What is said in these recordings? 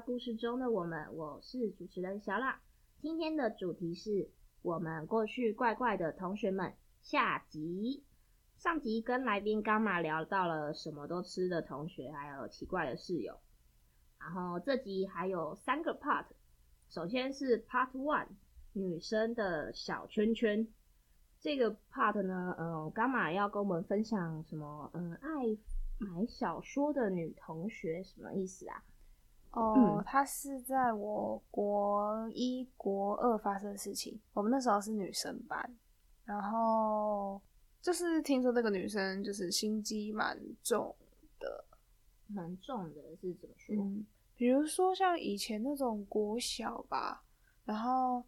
故事中的我们，我是主持人小辣。今天的主题是我们过去怪怪的同学们下集。上集跟来宾刚马聊到了什么都吃的同学，还有奇怪的室友。然后这集还有三个 part，首先是 part one，女生的小圈圈。这个 part 呢，嗯，刚马要跟我们分享什么？嗯，爱买小说的女同学什么意思啊？哦，她是在我国一、国二发生的事情。我们那时候是女生班，然后就是听说那个女生就是心机蛮重的，蛮重的是怎么说？嗯，比如说像以前那种国小吧，然后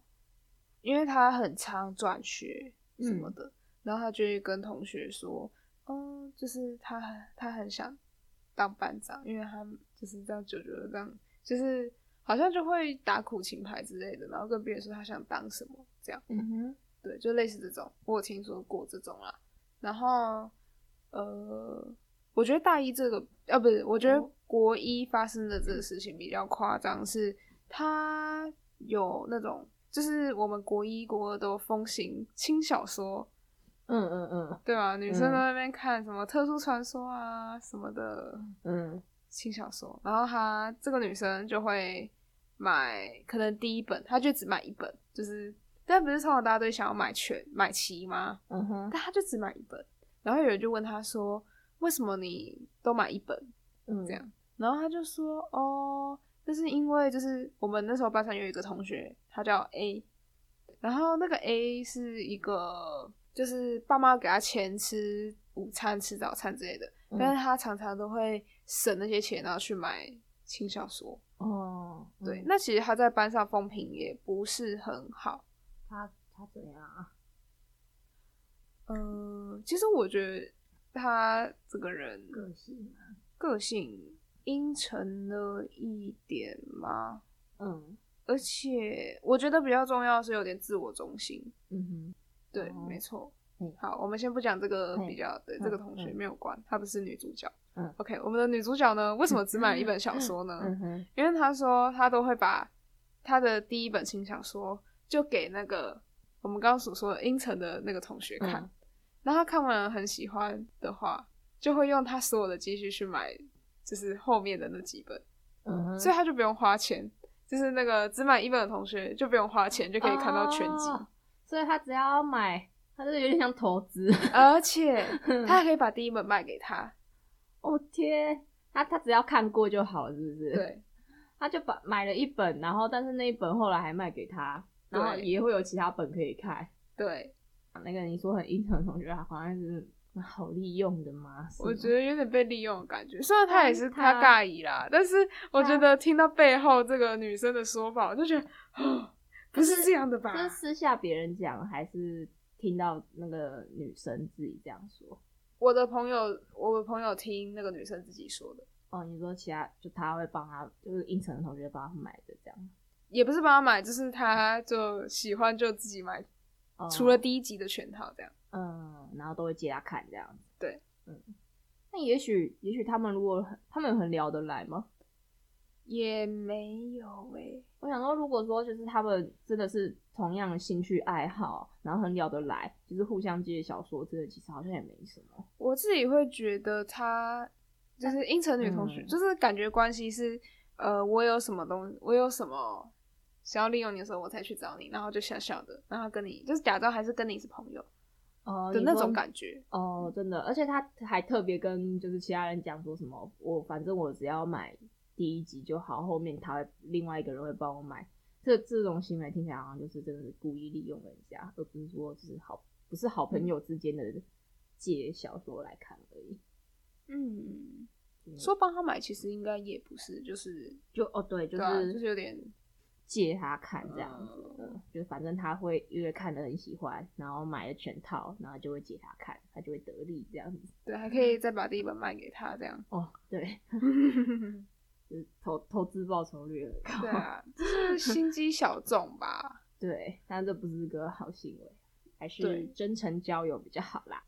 因为她很常转学什么的，嗯、然后她就会跟同学说，嗯，就是她她很想当班长，因为他。就是这样，久久的这样，就是好像就会打苦情牌之类的，然后跟别人说他想当什么这样。嗯哼，对，就类似这种，我有听说过这种啦。然后，呃，我觉得大一这个，啊，不是，我觉得国一发生的这个事情比较夸张，是他有那种，就是我们国一、国二都风行轻小说。嗯嗯嗯，对啊，女生在那边看什么特殊传说啊什么的，嗯。轻小说，然后她这个女生就会买，可能第一本她就只买一本，就是，但不是通常大家都想要买全买齐吗？嗯哼，但她就只买一本，然后有人就问她说：“为什么你都买一本？”嗯，这样，然后她就说：“哦，这是因为就是我们那时候班上有一个同学，他叫 A，然后那个 A 是一个就是爸妈给他钱吃午餐、吃早餐之类的。”但是他常常都会省那些钱，然后去买轻小说。哦，对，嗯、那其实他在班上风评也不是很好。他他怎样啊？嗯、呃，其实我觉得他这个人个性啊，个性阴沉了一点嘛。嗯，而且我觉得比较重要的是有点自我中心。嗯哼，对，哦、没错。好，我们先不讲这个比较，对，这个同学没有关，她不是女主角。嗯，OK，我们的女主角呢，为什么只买一本小说呢？因为她说她都会把她的第一本轻小说就给那个我们刚刚所说的阴沉的那个同学看，然后他看完了很喜欢的话，就会用他所有的积蓄去买，就是后面的那几本。嗯，所以他就不用花钱，就是那个只买一本的同学就不用花钱就可以看到全集，所以他只要买。他是有点像投资，而且 他还可以把第一本卖给他。哦天，他他只要看过就好，是不是？对，他就把买了一本，然后但是那一本后来还卖给他，然后也会有其他本可以看。对，那个你说很阴沉的同学，他好像是好利用的吗？我觉得有点被利用的感觉。虽然他也是他尬意啦，但是我觉得听到背后这个女生的说法，我就觉得哦，不是这样的吧？是私下别人讲还是？听到那个女生自己这样说，我的朋友，我的朋友听那个女生自己说的。哦，你说其他就他会帮他，就是阴沉的同学帮他买的这样，也不是帮他买，就是他就喜欢就自己买，哦、除了第一集的全套这样。嗯，然后都会借他看这样子。对，嗯，那也许也许他们如果他们很聊得来吗？也没有诶、欸，我想说，如果说就是他们真的是同样的兴趣爱好，然后很聊得来，就是互相借小说，之类其实好像也没什么。我自己会觉得他就是阴沉女同学，嗯、就是感觉关系是，呃，我有什么东西，我有什么想要利用你的时候，我才去找你，然后就小小的，然后跟你就是假装还是跟你是朋友哦的那种感觉哦，真的，而且他还特别跟就是其他人讲说什么，我反正我只要买。第一集就好，后面他会另外一个人会帮我买。这这种行为听起来好像就是真的是故意利用人家，而不是说就是好不是好朋友之间的借小说来看而已。嗯，嗯说帮他买其实应该也不是，就是就哦对，就是、啊、就是有点借他看这样子，嗯，就反正他会因为看的很喜欢，然后买了全套，然后就会借他看，他就会得利这样子。对，还可以再把第一本卖给他这样。哦，对。投投资报酬率很高，对啊，这是心机小众吧？对，但这不是个好行为，还是真诚交友比较好啦。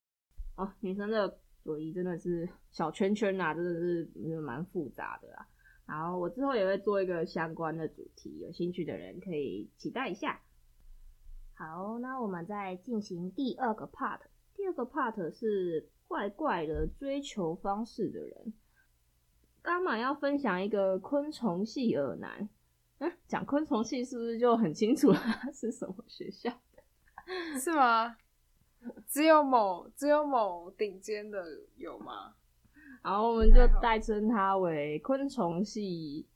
哦，女生的友谊真的是小圈圈啊，真的是蛮复杂的啦。然后我之后也会做一个相关的主题，有兴趣的人可以期待一下。好，那我们再进行第二个 part。第二个 part 是怪怪的追求方式的人。刚嘛要分享一个昆虫系耳男，嗯，讲昆虫系是不是就很清楚了 是什么学校？是吗？只有某只有某顶尖的有吗？然后我们就代称他为昆虫系，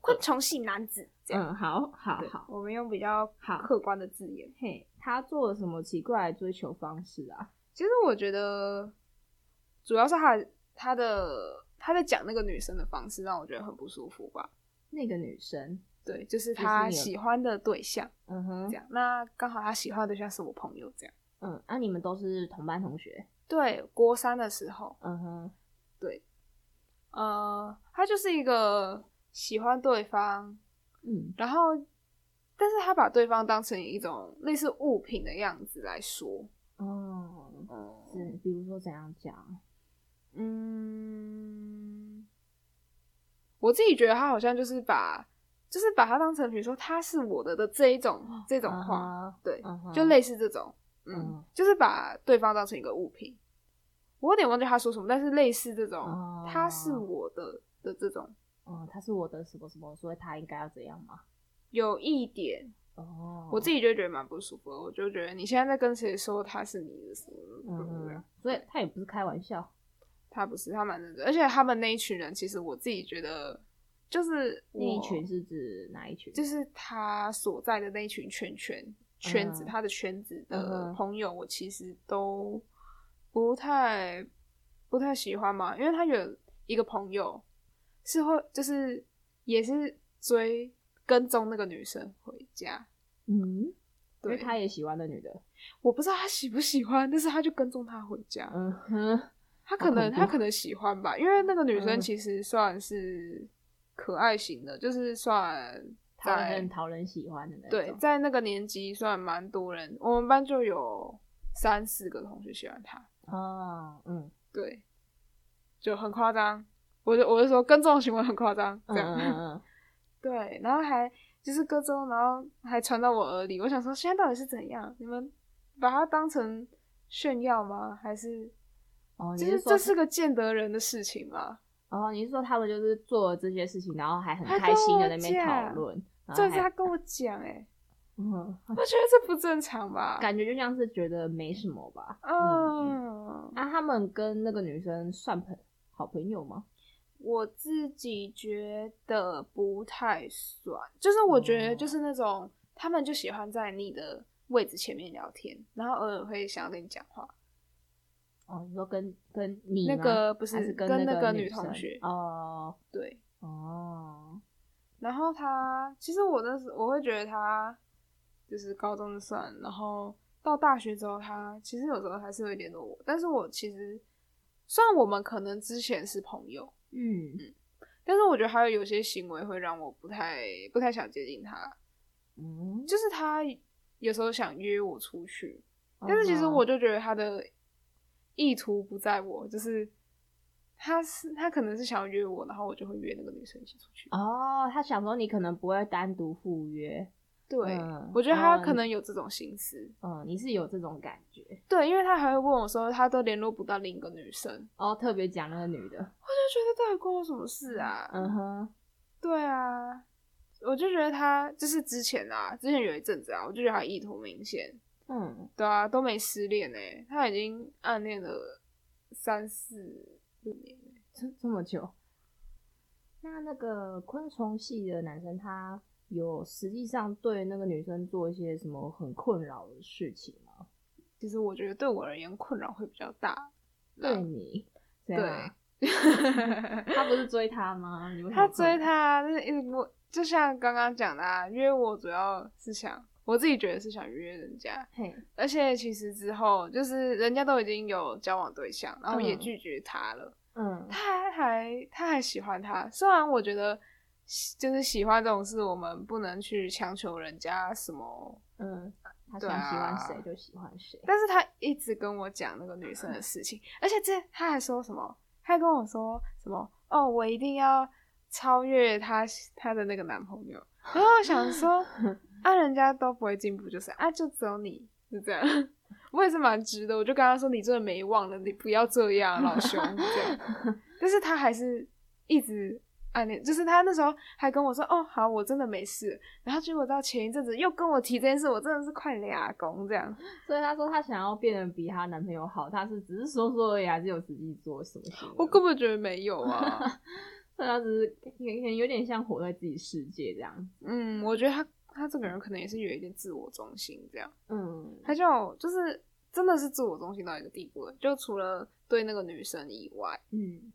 昆虫系男子。嗯，好好好，我们用比较好客观的字眼。嘿，他做了什么奇怪的追求方式啊？其实我觉得，主要是他他的他在讲那个女生的方式，让我觉得很不舒服吧。那个女生，对，就是他喜欢的对象。嗯哼，这样。那刚好他喜欢的对象是我朋友，这样。嗯，那、啊、你们都是同班同学？对，国三的时候。嗯哼，对。呃，他就是一个喜欢对方。嗯，然后，但是他把对方当成一种类似物品的样子来说，哦，是，比如说怎样讲？嗯，我自己觉得他好像就是把，就是把他当成，比如说他是我的的这一种这种话，uh huh, 对，uh huh. 就类似这种，嗯，uh huh. 就是把对方当成一个物品。我有点忘记他说什么，但是类似这种，uh. 他是我的的这种。嗯，他是我的什么什么，所以他应该要怎样吗？有一点哦，我自己就觉得蛮不舒服的。我就觉得你现在在跟谁说他是你的什么？嗯，所以他也不是开玩笑，他不是，他蛮认真。而且他们那一群人，其实我自己觉得，就是那一群是指哪一群？就是他所在的那一群圈圈圈子，他的圈子的朋友，我其实都不太不太喜欢嘛，因为他有一个朋友。是会就是也是追跟踪那个女生回家，嗯，对，因为他也喜欢那女的，我不知道他喜不喜欢，但是他就跟踪她回家，嗯哼，他可能他可能喜欢吧，因为那个女生其实算是可爱型的，嗯、就是算在很讨人喜欢的那种，对，在那个年级算蛮多人，我们班就有三四个同学喜欢他，哦，嗯，对，就很夸张。我就我就说跟这种行为很夸张，这样，嗯、对，然后还就是跟踪，然后还传到我耳里。我想说，现在到底是怎样？你们把它当成炫耀吗？还是哦，其实这是个见得人的事情吗？哦，你是说他们就是做了这些事情，然后还很开心的在那边讨论？这是他跟我讲，哎，嗯，我觉得这不正常吧？感觉就像是觉得没什么吧？嗯，那、啊、他们跟那个女生算朋好朋友吗？我自己觉得不太算，就是我觉得就是那种、哦、他们就喜欢在你的位置前面聊天，然后偶尔会想要跟你讲话。哦，你说跟跟你那个不是，是跟那个女同学？哦，对。哦。然后他其实我那时我会觉得他就是高中就算，然后到大学之后他其实有时候还是会联络我，但是我其实虽然我们可能之前是朋友。嗯嗯，但是我觉得还有有些行为会让我不太不太想接近他，嗯，就是他有时候想约我出去，嗯、但是其实我就觉得他的意图不在我，就是他是他可能是想要约我，然后我就会约那个女生一起出去。哦，他想说你可能不会单独赴约。对，嗯、我觉得他可能有这种心思。嗯，嗯，你是有这种感觉？对，因为他还会问我说，他都联络不到另一个女生。哦，特别讲那个女的，我就觉得到底关我什么事啊？嗯哼，对啊，我就觉得他就是之前啊，之前有一阵子啊，我就觉得他意图明显。嗯，对啊，都没失恋呢，他已经暗恋了三四六年，这这么久。那那个昆虫系的男生他。有实际上对那个女生做一些什么很困扰的事情吗？其实我觉得对我而言困扰会比较大。对你，对，他不是追他吗？你他追他，就是一直不，就像刚刚讲的啊，约我主要是想，我自己觉得是想约人家。嘿，而且其实之后就是人家都已经有交往对象，然后也拒绝他了。嗯，他还还他还喜欢他，虽然我觉得。就是喜欢这种事，我们不能去强求人家什么。嗯，他想喜欢谁就喜欢谁。但是他一直跟我讲那个女生的事情，而且这他还说什么？他还跟我说什么？哦，我一定要超越他他的那个男朋友。然后我想说，啊，人家都不会进步，就是啊，就只有你是这样。我也是蛮直的，我就跟他说：“你真的没忘了，你不要这样，老兄。”这样，但是他还是一直暗恋，就是他那时候还跟我说：“哦，好，我真的没事。”然后结果到前一阵子又跟我提这件事，我真的是快俩公这样。所以他说他想要变得比他男朋友好，他是只是说说而已，还是有实际做什么？我根本觉得没有啊，所以他只是有有点像活在自己世界这样。嗯，我觉得他。他这个人可能也是有一点自我中心，这样，嗯，他就就是真的是自我中心到一个地步了，就除了对那个女生以外，嗯，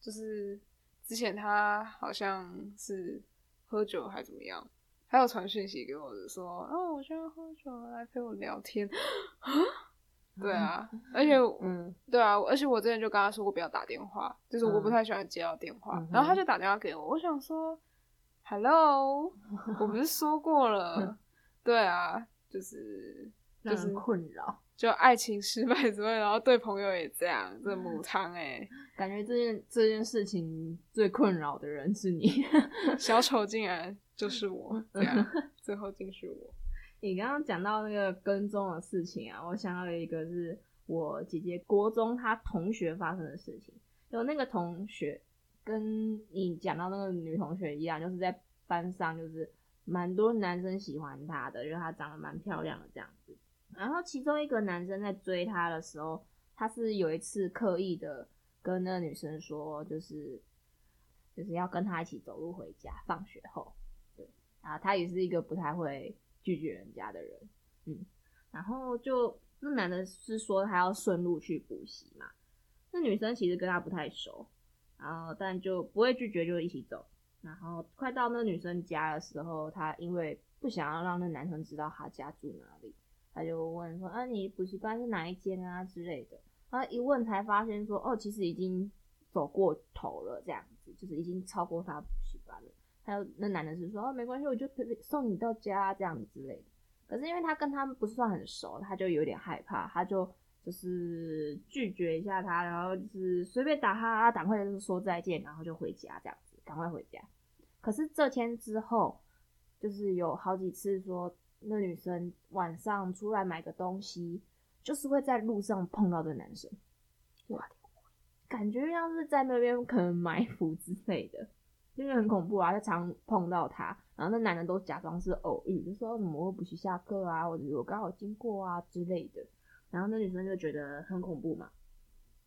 就是之前他好像是喝酒还怎么样，还有传讯息给我的说，哦，我现在喝酒了，来陪我聊天，对啊，而且，嗯，对啊，而且我之前就跟他说过不要打电话，就是我不太喜欢接到电话，嗯、然后他就打电话给我，我想说。Hello，我不是 说过了？对啊，就是就是困扰，就爱情失败之后，然后对朋友也这样，这母汤哎，感觉这件这件事情最困扰的人是你，小丑竟然就是我，对啊最后竟是我。你刚刚讲到那个跟踪的事情啊，我想到一个是我姐姐国中她同学发生的事情，有那个同学。跟你讲到那个女同学一样，就是在班上就是蛮多男生喜欢她的，因为她长得蛮漂亮的这样子。然后其中一个男生在追她的时候，他是有一次刻意的跟那个女生说，就是就是要跟她一起走路回家，放学后。对，然后他也是一个不太会拒绝人家的人，嗯。然后就那男的是说他要顺路去补习嘛，那女生其实跟他不太熟。然后，但就不会拒绝，就一起走。然后快到那女生家的时候，她因为不想要让那男生知道她家住哪里，她就问说：“啊，你补习班是哪一间啊？”之类的。她一问才发现说：“哦，其实已经走过头了，这样子就是已经超过她补习班了。”还有那男的是说：“哦，没关系，我就送你到家这样子之类的。”可是因为他跟他们不算很熟，他就有点害怕，他就。就是拒绝一下他，然后就是随便打他，赶快就是说再见，然后就回家这样子，赶快回家。可是这天之后，就是有好几次说那女生晚上出来买个东西，就是会在路上碰到这男生，哇，感觉像是在那边可能埋伏之类的，因为很恐怖啊，就常碰到他，然后那男人都假装是偶遇，就说怎么会不去下课啊，或者我刚好经过啊之类的。然后那女生就觉得很恐怖嘛。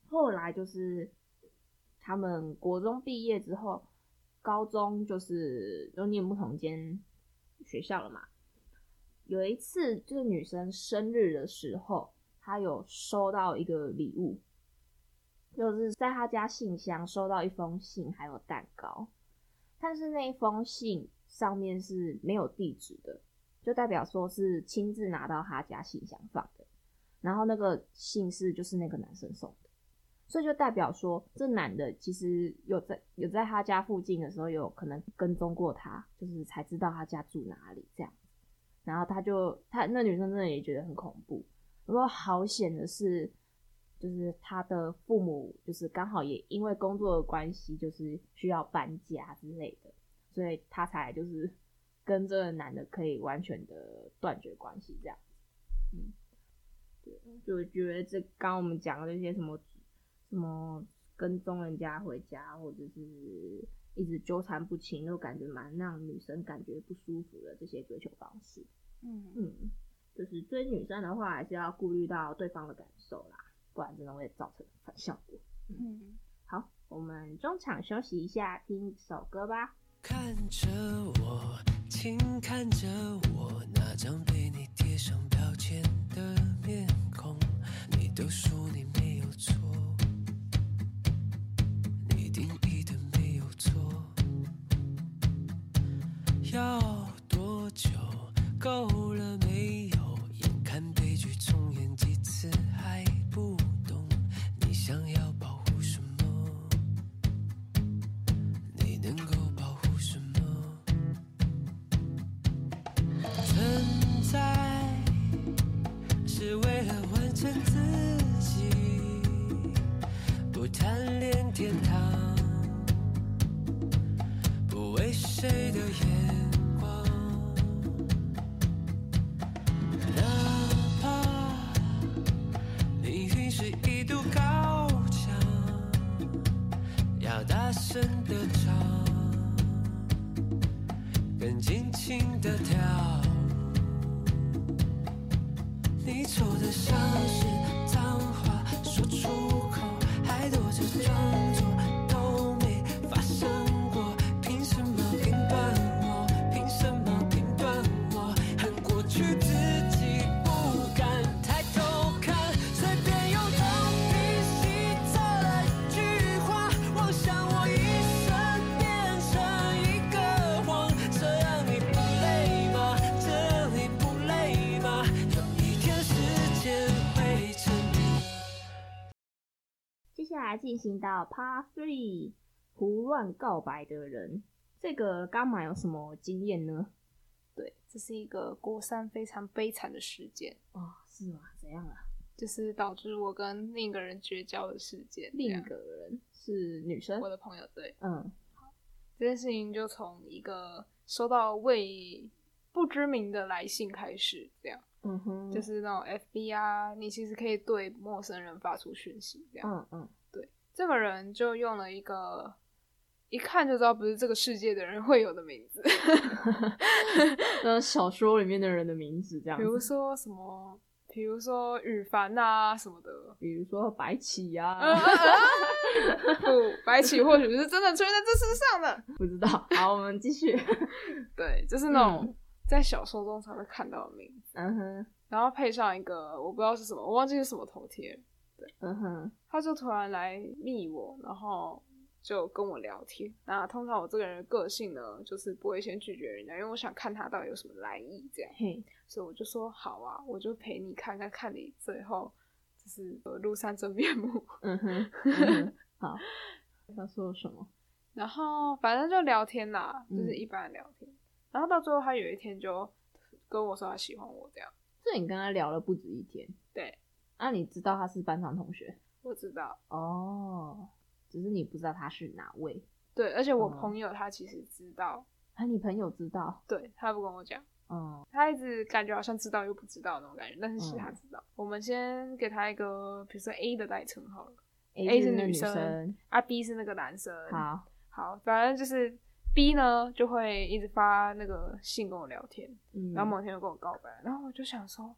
后来就是他们国中毕业之后，高中就是都念不同间学校了嘛。有一次就是女生生日的时候，她有收到一个礼物，就是在她家信箱收到一封信，还有蛋糕。但是那一封信上面是没有地址的，就代表说是亲自拿到她家信箱放的。然后那个姓氏就是那个男生送的，所以就代表说这男的其实有在有在他家附近的时候有可能跟踪过他，就是才知道他家住哪里这样。然后他就他那女生真的也觉得很恐怖。不过好险的是，就是他的父母就是刚好也因为工作的关系，就是需要搬家之类的，所以他才就是跟这个男的可以完全的断绝关系这样。嗯。对，就觉得这刚我们讲的这些什么什么跟踪人家回家，或者是一直纠缠不清，都感觉蛮让女生感觉不舒服的这些追求方式。嗯嗯，就是追女生的话，还是要顾虑到对方的感受啦，不然真的会造成反效果。嗯，嗯，好，我们中场休息一下，听一首歌吧。看着我，请看着我，那张被你贴上标签的面孔，你都说你没有错，你定义的没有错，要多久够骗自己，不贪恋天堂，不为谁的眼来进行到 Part Three，胡乱告白的人，这个伽马有什么经验呢？对，这是一个国三非常悲惨的事件哦，是吗？怎样啊？就是导致我跟另一个人绝交的事件。另一个人是女生，我的朋友。对，嗯，好，这件事情就从一个收到未不知名的来信开始，这样，嗯哼，就是那种 FB 啊，你其实可以对陌生人发出讯息，这样，嗯嗯。这个人就用了一个一看就知道不是这个世界的人会有的名字，那小说里面的人的名字这样，比如说什么，比如说羽凡啊什么的，比如说白起呀、啊，不，白起或许是真的出现在这世上的，不知道。好，我们继续。对，就是那种在小说中才会看到的名字，嗯哼，然后配上一个我不知道是什么，我忘记是什么头贴。嗯哼，他就突然来密我，然后就跟我聊天。那通常我这个人的个性呢，就是不会先拒绝人家，因为我想看他到底有什么来意，这样。嘿，所以我就说好啊，我就陪你看看，看你最后就是庐山真面目。嗯哼，嗯哼好。他说什么？然后反正就聊天啦，就是一般的聊天。嗯、然后到最后，他有一天就跟我说他喜欢我，这样。所以你跟他聊了不止一天？对。那、啊、你知道他是班上同学？我知道哦，只是你不知道他是哪位。对，而且我朋友他其实知道。啊，你朋友知道？对，他不跟我讲。嗯，他一直感觉好像知道又不知道那种感觉，但是其实他知道。嗯、我们先给他一个，比如说 A 的代称好了。A 是女生，啊，B 是那个男生。好，好，反正就是 B 呢，就会一直发那个信跟我聊天，嗯、然后某天又跟我告白，然后我就想说。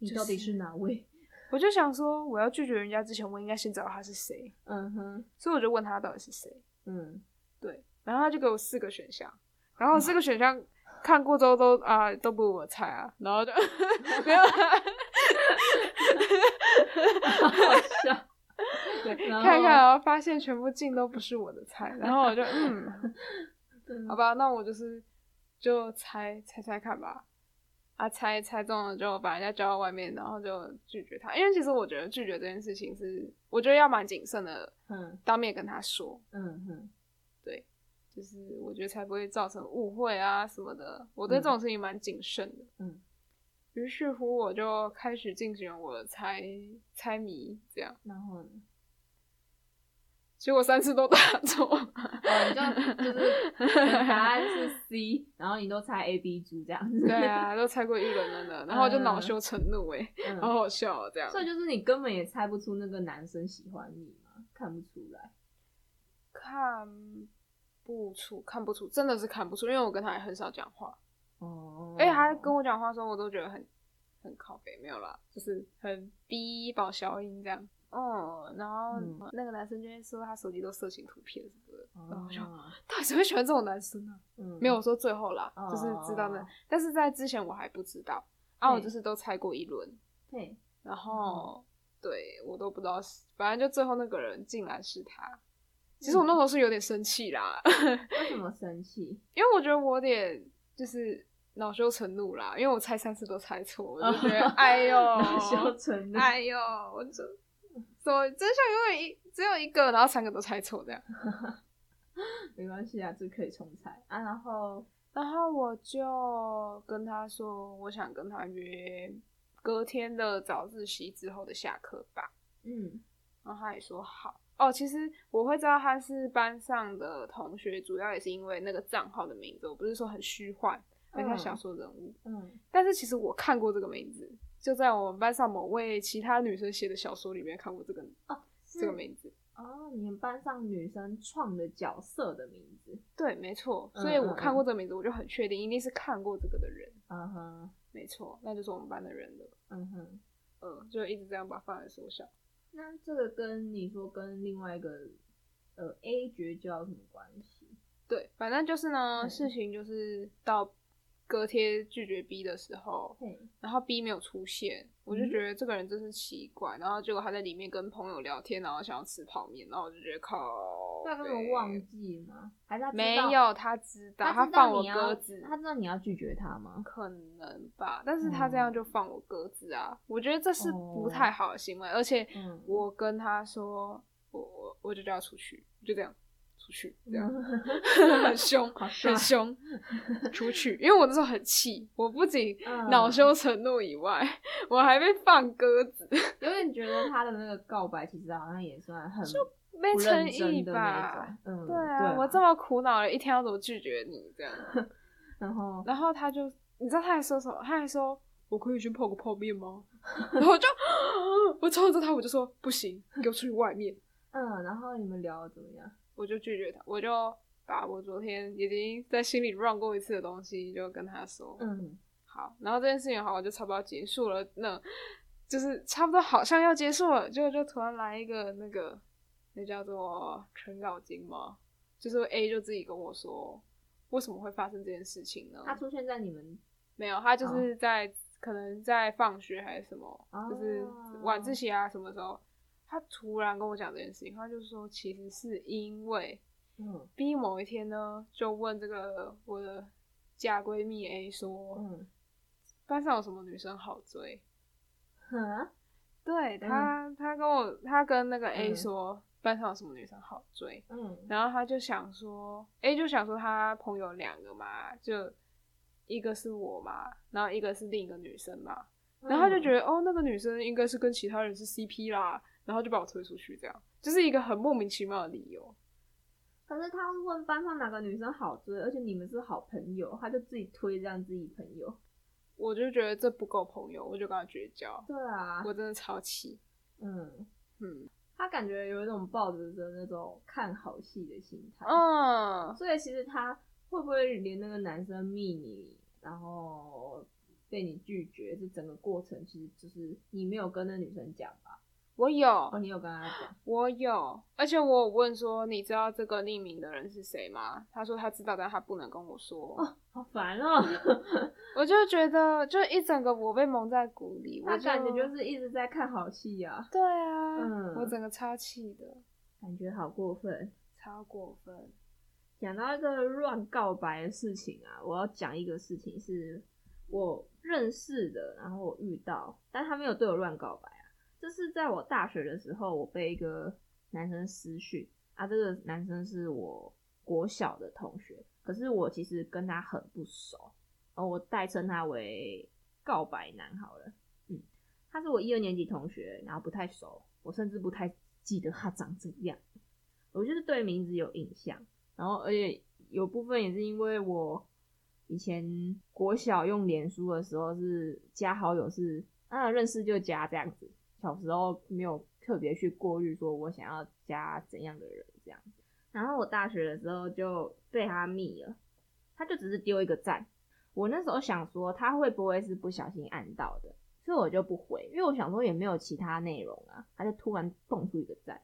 你到底是哪位？我就想说，我要拒绝人家之前，我应该先找他是谁。嗯哼，所以我就问他到底是谁。嗯，对。然后他就给我四个选项，然后四个选项看过之后都啊都不如我猜啊，然后就没有。好笑。对，看一看，然后发现全部进都不是我的菜，然后我就嗯，好吧，那我就是就猜猜猜看吧。啊，猜猜中了就把人家叫到外面，然后就拒绝他。因为其实我觉得拒绝这件事情是，我觉得要蛮谨慎的，嗯，当面跟他说，嗯哼，对，就是我觉得才不会造成误会啊什么的。我对这种事情蛮谨慎的，嗯。于是乎，我就开始进行我的猜猜谜，这样。然后呢？结果三次都答错，哦，你就就是答案是 C，然后你都猜 A、B、G 这样子。对啊，都猜过一轮了呢，然后就恼羞成怒哎，嗯、好好笑这样。所以就是你根本也猜不出那个男生喜欢你吗？看不出来，看不出，看不出，真的是看不出，因为我跟他也很少讲话。哦，哎，他跟我讲话的时候，我都觉得很很靠北，没有啦，就是很低保小音这样。哦，然后那个男生就会说他手机都色情图片什么的，嗯、然后我就 到底谁会喜欢这种男生呢、啊？嗯，没有说最后啦，哦、就是知道那，但是在之前我还不知道，啊，我就是都猜过一轮，对，然后、嗯、对我都不知道，反正就最后那个人竟然是他，其实我那时候是有点生气啦，为什么生气？因为我觉得我有点就是恼羞成怒啦，因为我猜三次都猜错，我就觉得、哦、哎呦，恼羞成怒，哎呦，我就。说真相永远一只有一个，然后三个都猜错，这样 没关系啊，这可以重猜啊。然后，然后我就跟他说，我想跟他约隔天的早自习之后的下课吧。嗯，然后他也说好。哦，其实我会知道他是班上的同学，主要也是因为那个账号的名字，我不是说很虚幻，很像小说人物。嗯，但是其实我看过这个名字，就在我们班上某位其他女生写的小说里面看过这个哦，这个名字。哦，你们班上女生创的角色的名字？对，没错。嗯、所以我看过这个名字，我就很确定一定是看过这个的人。嗯哼，没错，那就是我们班的人了。嗯哼，嗯，就一直这样把范围缩小。那这个跟你说跟另外一个呃 A 绝交有什么关系？对，反正就是呢，嗯、事情就是到。隔天拒绝 B 的时候，然后 B 没有出现，我就觉得这个人真是奇怪。然后结果他在里面跟朋友聊天，然后想要吃泡面，然后我就觉得靠。他根本忘记吗？还是他没有？他知道，他放我鸽子。他知道你要拒绝他吗？可能吧，但是他这样就放我鸽子啊，我觉得这是不太好的行为。而且我跟他说，我我我就叫他出去，就这样。出去，这样 很凶，很凶，出去。因为我那时候很气，我不仅恼羞成怒以外，我还被放鸽子。有点觉得他的那个告白其实好像也算很就没诚意吧？嗯，对啊，我这么苦恼了一天，要怎么拒绝你这样？然后，然后他就，你知道他还说什么？他还说我可以去泡个泡面吗？然后我就，我冲着他，我就说不行，给我出去外面。嗯，然后你们聊的怎么样？我就拒绝他，我就把我昨天已经在心里 run 过一次的东西，就跟他说，嗯，好，然后这件事情好像就差不多结束了，那就是差不多好像要结束了，就就突然来一个那个那叫做程咬金嘛，就是 A 就自己跟我说，为什么会发生这件事情呢？他出现在你们没有，他就是在、哦、可能在放学还是什么，哦、就是晚自习啊什么时候。他突然跟我讲这件事情，他就说其实是因为，嗯，B 某一天呢就问这个我的假闺蜜 A 说，嗯，班上有什么女生好追？嗯，对他，他跟我，他跟那个 A 说，嗯，班上有什么女生好追？嗯，然后他就想说，A 就想说他朋友两个嘛，就一个是我嘛，然后一个是另一个女生嘛，然后他就觉得，嗯，哦，那个女生应该是跟其他人是 CP 啦。然后就把我推出去，这样就是一个很莫名其妙的理由。可是他问班上哪个女生好追，而且你们是好朋友，他就自己推这样自己朋友，我就觉得这不够朋友，我就跟他绝交。对啊，我真的超气。嗯嗯，他感觉有一种抱着的那种看好戏的心态。嗯，所以其实他会不会连那个男生密你，然后被你拒绝，这整个过程其实就是你没有跟那女生讲吧？我有，哦，你有跟他讲？我有，而且我有问说，你知道这个匿名的人是谁吗？他说他知道，但他不能跟我说。哦，好烦哦！我就觉得，就一整个我被蒙在鼓里，我感觉就是一直在看好戏啊。对啊，嗯，我整个超气的，感觉好过分，超过分。讲到一个乱告白的事情啊，我要讲一个事情，是我认识的，然后我遇到，但他没有对我乱告白。这是在我大学的时候，我被一个男生私讯啊，这个男生是我国小的同学，可是我其实跟他很不熟，哦，我代称他为告白男好了，嗯，他是我一二年级同学，然后不太熟，我甚至不太记得他长怎样，我就是对名字有印象，然后而且有部分也是因为我以前国小用脸书的时候是加好友是啊认识就加这样子。小时候没有特别去过滤，说我想要加怎样的人这样。然后我大学的时候就被他密了，他就只是丢一个赞。我那时候想说他会不会是不小心按到的，所以我就不回，因为我想说也没有其他内容啊。他就突然蹦出一个赞，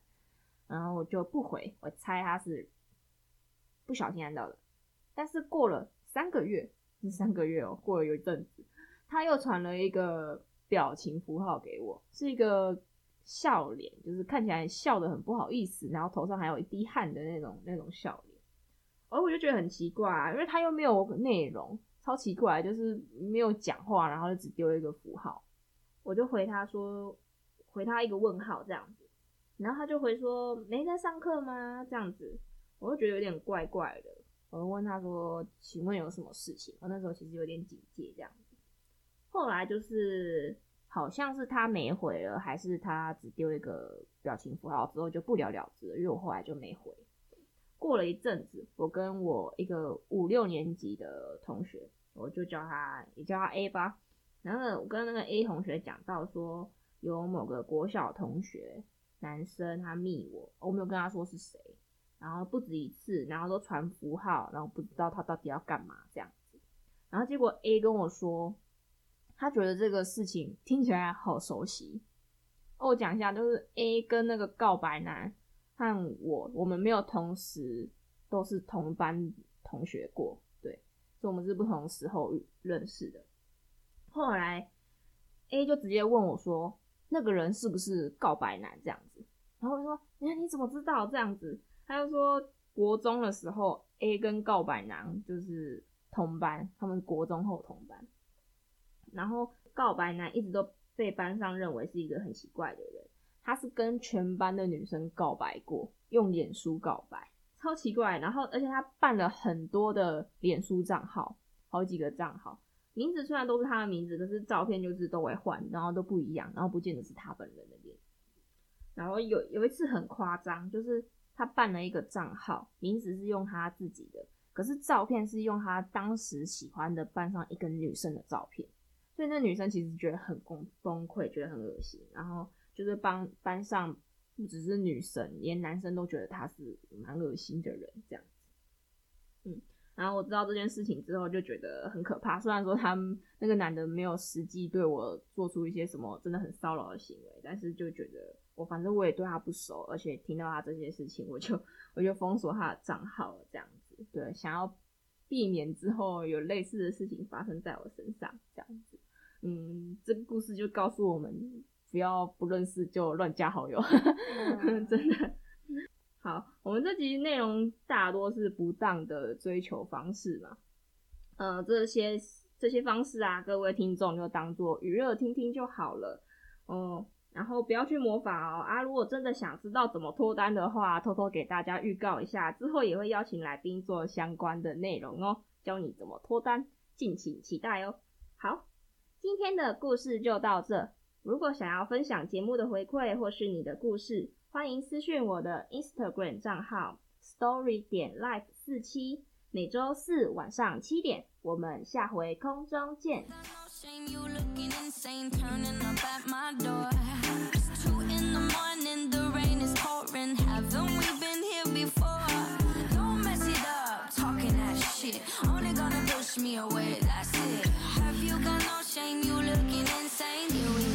然后我就不回，我猜他是不小心按到的。但是过了三个月，是三个月哦，过了有一阵子，他又传了一个。表情符号给我是一个笑脸，就是看起来笑得很不好意思，然后头上还有一滴汗的那种那种笑脸。而我就觉得很奇怪啊，因为他又没有内容，超奇怪，就是没有讲话，然后就只丢一个符号。我就回他说，回他一个问号这样子，然后他就回说没在上课吗？这样子，我就觉得有点怪怪的。我就问他说，请问有什么事情？我那时候其实有点警戒这样。后来就是好像是他没回了，还是他只丢一个表情符号之后就不了了之了，因为我后来就没回。过了一阵子，我跟我一个五六年级的同学，我就叫他，也叫他 A 吧。然后我跟那个 A 同学讲到说，有某个国小同学男生他密我，我没有跟他说是谁，然后不止一次，然后都传符号，然后不知道他到底要干嘛这样子。然后结果 A 跟我说，他觉得这个事情听起来好熟悉。我讲一下，就是 A 跟那个告白男。和我，我们没有同时都是同班同学过，对，所以我们是不同时候认识的。后来 A 就直接问我说：“那个人是不是告白男？”这样子，然后我说：“哎，你怎么知道这样子？”他就说：“国中的时候，A 跟告白男就是同班，他们国中后同班。然后告白男一直都被班上认为是一个很奇怪的人。”他是跟全班的女生告白过，用脸书告白，超奇怪。然后，而且他办了很多的脸书账号，好几个账号，名字虽然都是他的名字，可是照片就是都会换，然后都不一样，然后不见得是他本人的脸。然后有有一次很夸张，就是他办了一个账号，名字是用他自己的，可是照片是用他当时喜欢的班上一个女生的照片，所以那女生其实觉得很崩崩溃，觉得很恶心，然后。就是帮班上不只是女生，连男生都觉得他是蛮恶心的人，这样子。嗯，然后我知道这件事情之后，就觉得很可怕。虽然说他们那个男的没有实际对我做出一些什么真的很骚扰的行为，但是就觉得我反正我也对他不熟，而且听到他这些事情，我就我就封锁他的账号了，这样子。对，想要避免之后有类似的事情发生在我身上，这样子。嗯，这个故事就告诉我们。不要不认识就乱加好友，嗯、真的。好，我们这集内容大多是不当的追求方式嘛，呃，这些这些方式啊，各位听众就当做娱乐听听就好了，哦、嗯，然后不要去模仿哦。啊，如果真的想知道怎么脱单的话，偷偷给大家预告一下，之后也会邀请来宾做相关的内容哦，教你怎么脱单，敬请期待哦。好，今天的故事就到这。如果想要分享节目的回馈或是你的故事欢迎私信我的 instagram 账号 story 点 life 四七每周四晚上七点我们下回空中见。Me away, that's it. shame, you looking insane.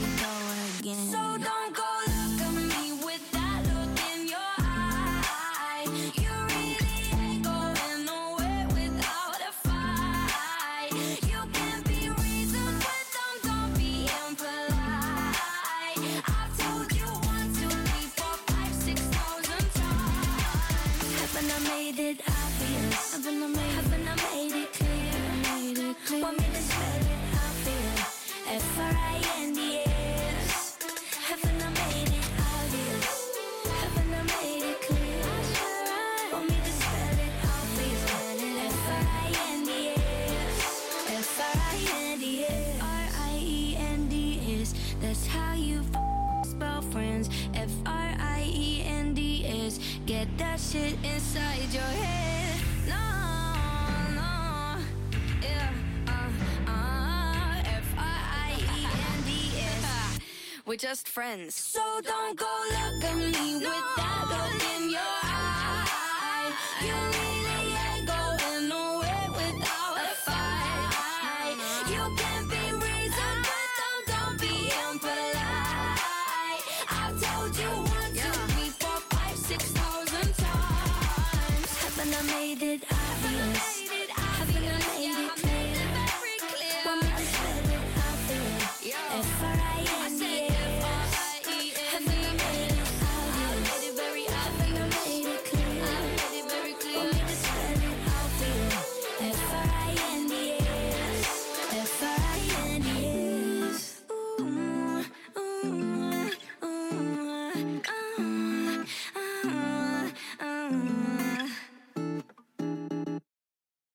We're just friends. So don't go look at me with that look in your eye. You